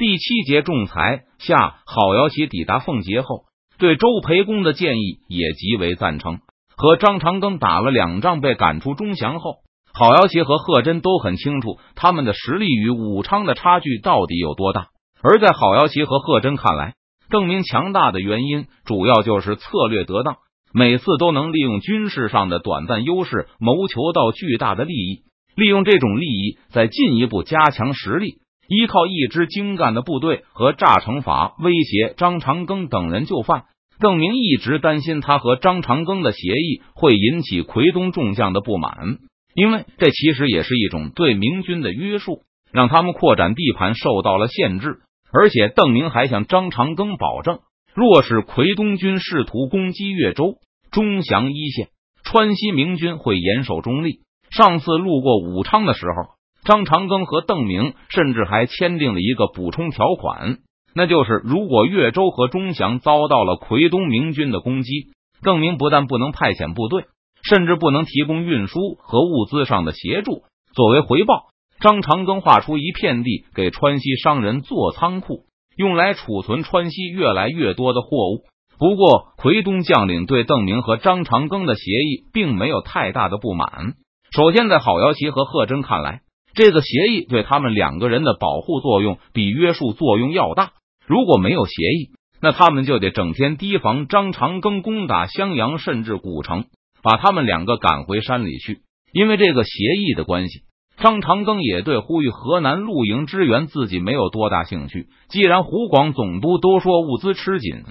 第七节仲裁下，郝瑶琪抵达奉节后，对周培公的建议也极为赞成。和张长庚打了两仗，被赶出中祥后，郝瑶琪和贺真都很清楚他们的实力与武昌的差距到底有多大。而在郝瑶琪和贺真看来，邓明强大的原因主要就是策略得当，每次都能利用军事上的短暂优势，谋求到巨大的利益，利用这种利益再进一步加强实力。依靠一支精干的部队和炸城法威胁张长庚等人就范。邓明一直担心他和张长庚的协议会引起奎东众将的不满，因为这其实也是一种对明军的约束，让他们扩展地盘受到了限制。而且邓明还向张长庚保证，若是奎东军试图攻击越州、钟祥一线，川西明军会严守中立。上次路过武昌的时候。张长庚和邓明甚至还签订了一个补充条款，那就是如果岳州和钟祥遭到了奎东明军的攻击，邓明不但不能派遣部队，甚至不能提供运输和物资上的协助。作为回报，张长庚划出一片地给川西商人做仓库，用来储存川西越来越多的货物。不过，奎东将领对邓明和张长庚的协议并没有太大的不满。首先，在郝瑶琪和贺真看来。这个协议对他们两个人的保护作用比约束作用要大。如果没有协议，那他们就得整天提防张长庚攻打襄阳，甚至古城，把他们两个赶回山里去。因为这个协议的关系，张长庚也对呼吁河南露营支援自己没有多大兴趣。既然湖广总督都说物资吃紧，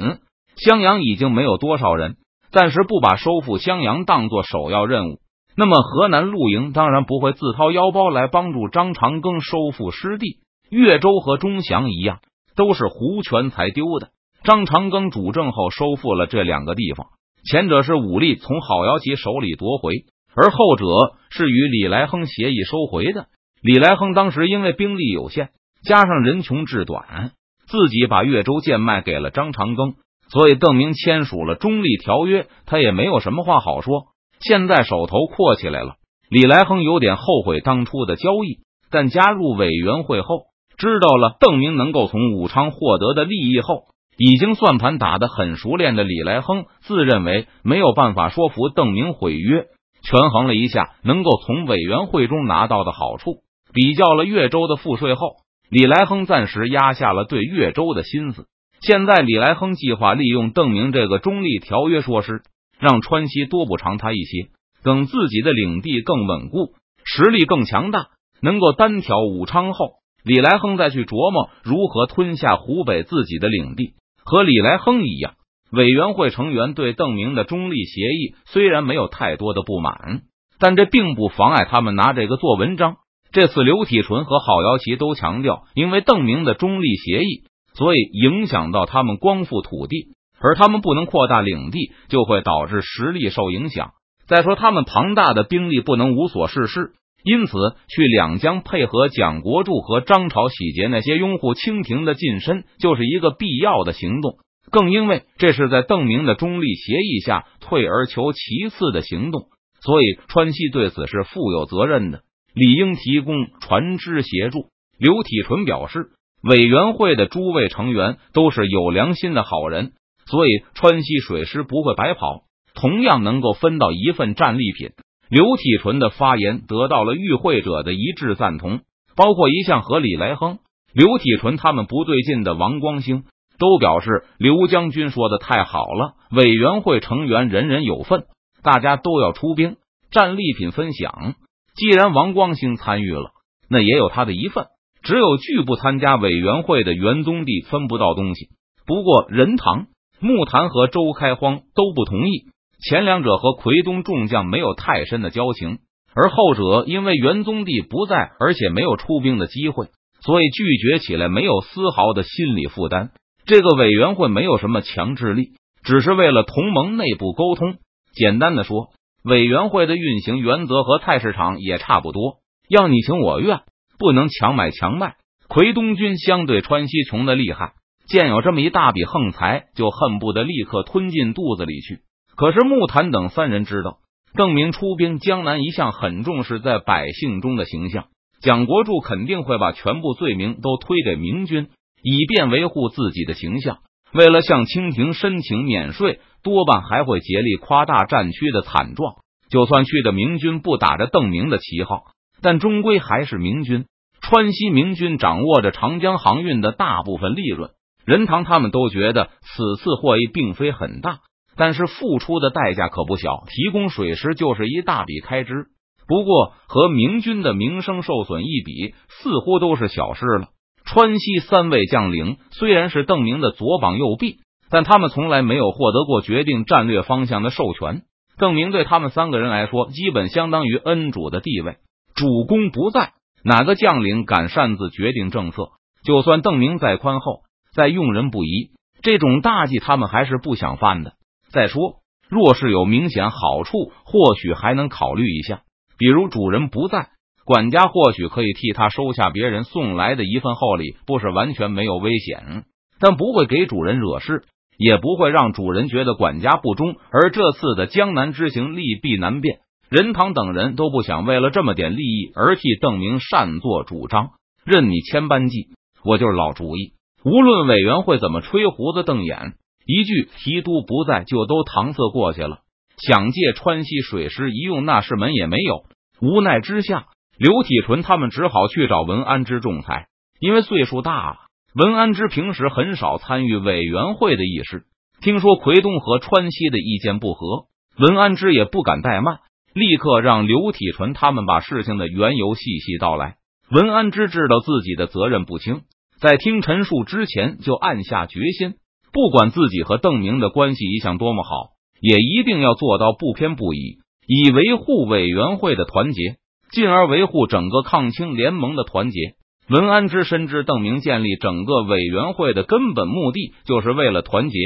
襄阳已经没有多少人，暂时不把收复襄阳当做首要任务。那么，河南陆营当然不会自掏腰包来帮助张长庚收复失地。岳州和钟祥一样，都是胡权才丢的。张长庚主政后收复了这两个地方，前者是武力从郝瑶琪手里夺回，而后者是与李来亨协议收回的。李来亨当时因为兵力有限，加上人穷志短，自己把岳州贱卖给了张长庚，所以邓明签署了中立条约，他也没有什么话好说。现在手头阔起来了，李来亨有点后悔当初的交易，但加入委员会后，知道了邓明能够从武昌获得的利益后，已经算盘打得很熟练的李来亨自认为没有办法说服邓明毁约。权衡了一下能够从委员会中拿到的好处，比较了岳州的赋税后，李来亨暂时压下了对岳州的心思。现在，李来亨计划利用邓明这个中立条约说事。让川西多补偿他一些，等自己的领地更稳固，实力更强大，能够单挑武昌后，李来亨再去琢磨如何吞下湖北自己的领地。和李来亨一样，委员会成员对邓明的中立协议虽然没有太多的不满，但这并不妨碍他们拿这个做文章。这次刘体纯和郝瑶琪都强调，因为邓明的中立协议，所以影响到他们光复土地。而他们不能扩大领地，就会导致实力受影响。再说，他们庞大的兵力不能无所事事，因此去两江配合蒋国柱和张朝洗劫那些拥护清廷的近身，就是一个必要的行动。更因为这是在邓明的中立协议下退而求其次的行动，所以川西对此是负有责任的，理应提供船只协助。刘体纯表示，委员会的诸位成员都是有良心的好人。所以，川西水师不会白跑，同样能够分到一份战利品。刘体纯的发言得到了与会者的一致赞同，包括一向和李来亨、刘体纯他们不对劲的王光兴，都表示刘将军说的太好了。委员会成员人人有份，大家都要出兵，战利品分享。既然王光兴参与了，那也有他的一份。只有拒不参加委员会的元宗帝分不到东西。不过任堂。木坛和周开荒都不同意，前两者和奎东众将没有太深的交情，而后者因为元宗帝不在，而且没有出兵的机会，所以拒绝起来没有丝毫的心理负担。这个委员会没有什么强制力，只是为了同盟内部沟通。简单的说，委员会的运行原则和菜市场也差不多，要你情我愿，不能强买强卖。奎东军相对川西穷的厉害。见有这么一大笔横财，就恨不得立刻吞进肚子里去。可是木坛等三人知道，邓明出兵江南一向很重视在百姓中的形象，蒋国柱肯定会把全部罪名都推给明军，以便维护自己的形象。为了向清廷申请免税，多半还会竭力夸大战区的惨状。就算去的明军不打着邓明的旗号，但终归还是明军。川西明军掌握着长江航运的大部分利润，任堂他们都觉得此次获益并非很大，但是付出的代价可不小。提供水师就是一大笔开支，不过和明军的名声受损一比，似乎都是小事了。川西三位将领虽然是邓明的左膀右臂，但他们从来没有获得过决定战略方向的授权。邓明对他们三个人来说，基本相当于恩主的地位。主公不在。哪个将领敢擅自决定政策？就算邓明再宽厚、再用人不疑，这种大忌他们还是不想犯的。再说，若是有明显好处，或许还能考虑一下。比如主人不在，管家或许可以替他收下别人送来的一份厚礼，不是完全没有危险，但不会给主人惹事，也不会让主人觉得管家不忠。而这次的江南之行，利弊难辨。任堂等人都不想为了这么点利益而替邓明擅作主张，任你千般计，我就是老主意。无论委员会怎么吹胡子瞪眼，一句提督不在就都搪塞过去了。想借川西水师一用，那是门也没有。无奈之下，刘体纯他们只好去找文安之仲裁。因为岁数大了，文安之平时很少参与委员会的议事。听说奎东和川西的意见不合，文安之也不敢怠慢。立刻让刘体纯他们把事情的缘由细细道来。文安之知道自己的责任不轻，在听陈述之前就暗下决心，不管自己和邓明的关系一向多么好，也一定要做到不偏不倚，以维护委员会的团结，进而维护整个抗清联盟的团结。文安之深知邓明建立整个委员会的根本目的就是为了团结，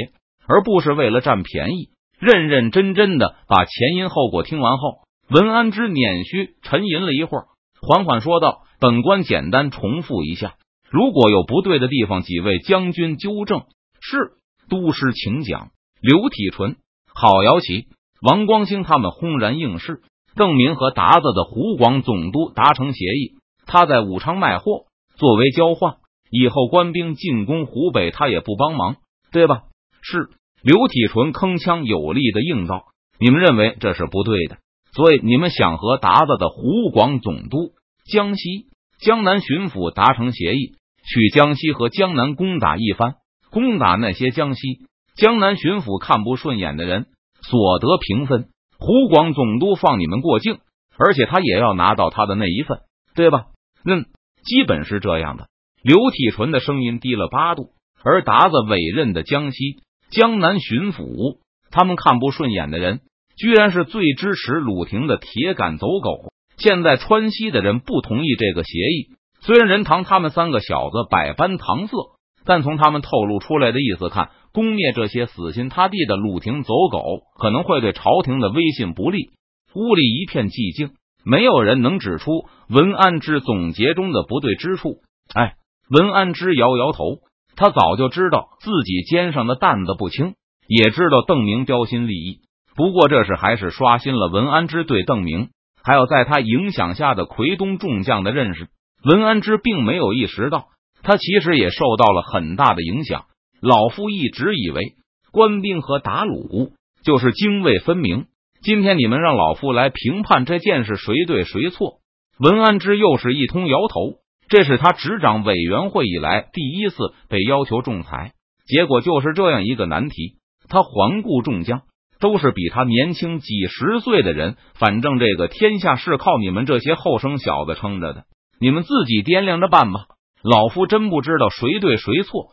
而不是为了占便宜。认认真真的把前因后果听完后，文安之捻须沉吟了一会儿，缓缓说道：“本官简单重复一下，如果有不对的地方，几位将军纠正。”是都师，请讲。刘体纯、郝瑶琪、王光兴他们轰然应是。邓明和达子的湖广总督达成协议，他在武昌卖货，作为交换，以后官兵进攻湖北，他也不帮忙，对吧？是。刘体纯铿锵有力的应道：“你们认为这是不对的，所以你们想和达子的湖广总督、江西、江南巡抚达成协议，去江西和江南攻打一番，攻打那些江西、江南巡抚看不顺眼的人，所得平分。湖广总督放你们过境，而且他也要拿到他的那一份，对吧？嗯，基本是这样的。”刘体纯的声音低了八度，而达子委任的江西。江南巡抚，他们看不顺眼的人，居然是最支持鲁廷的铁杆走狗。现在川西的人不同意这个协议，虽然任堂他们三个小子百般搪塞，但从他们透露出来的意思看，攻灭这些死心塌地的鲁廷走狗，可能会对朝廷的威信不利。屋里一片寂静，没有人能指出文安之总结中的不对之处。哎，文安之摇摇头。他早就知道自己肩上的担子不轻，也知道邓明标新立异。不过这事还是刷新了文安之对邓明还有在他影响下的奎东众将的认识。文安之并没有意识到，他其实也受到了很大的影响。老夫一直以为官兵和打虏就是泾渭分明。今天你们让老夫来评判这件事谁对谁错，文安之又是一通摇头。这是他执掌委员会以来第一次被要求仲裁，结果就是这样一个难题。他环顾众将，都是比他年轻几十岁的人。反正这个天下是靠你们这些后生小子撑着的，你们自己掂量着办吧。老夫真不知道谁对谁错，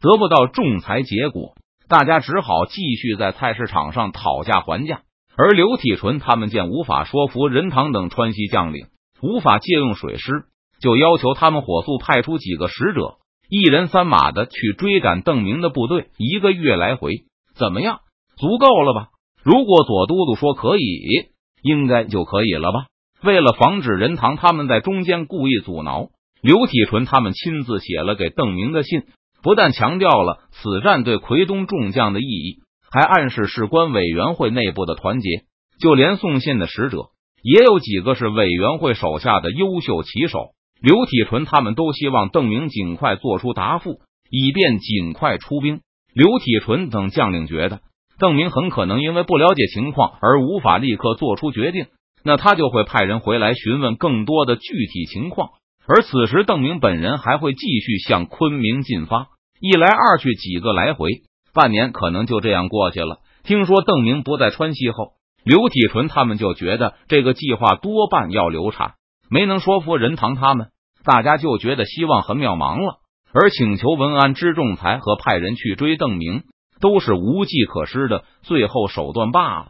得不到仲裁结果，大家只好继续在菜市场上讨价还价。而刘体纯他们见无法说服任堂等川西将领，无法借用水师。就要求他们火速派出几个使者，一人三马的去追赶邓明的部队，一个月来回，怎么样？足够了吧？如果左都督说可以，应该就可以了吧？为了防止任堂他们在中间故意阻挠，刘体纯他们亲自写了给邓明的信，不但强调了此战对奎东众将的意义，还暗示事关委员会内部的团结。就连送信的使者，也有几个是委员会手下的优秀骑手。刘体纯他们都希望邓明尽快做出答复，以便尽快出兵。刘体纯等将领觉得邓明很可能因为不了解情况而无法立刻做出决定，那他就会派人回来询问更多的具体情况。而此时，邓明本人还会继续向昆明进发，一来二去几个来回，半年可能就这样过去了。听说邓明不在川西后，刘体纯他们就觉得这个计划多半要流产，没能说服任堂他们，大家就觉得希望很渺茫了。而请求文安之仲裁和派人去追邓明，都是无计可施的最后手段罢了。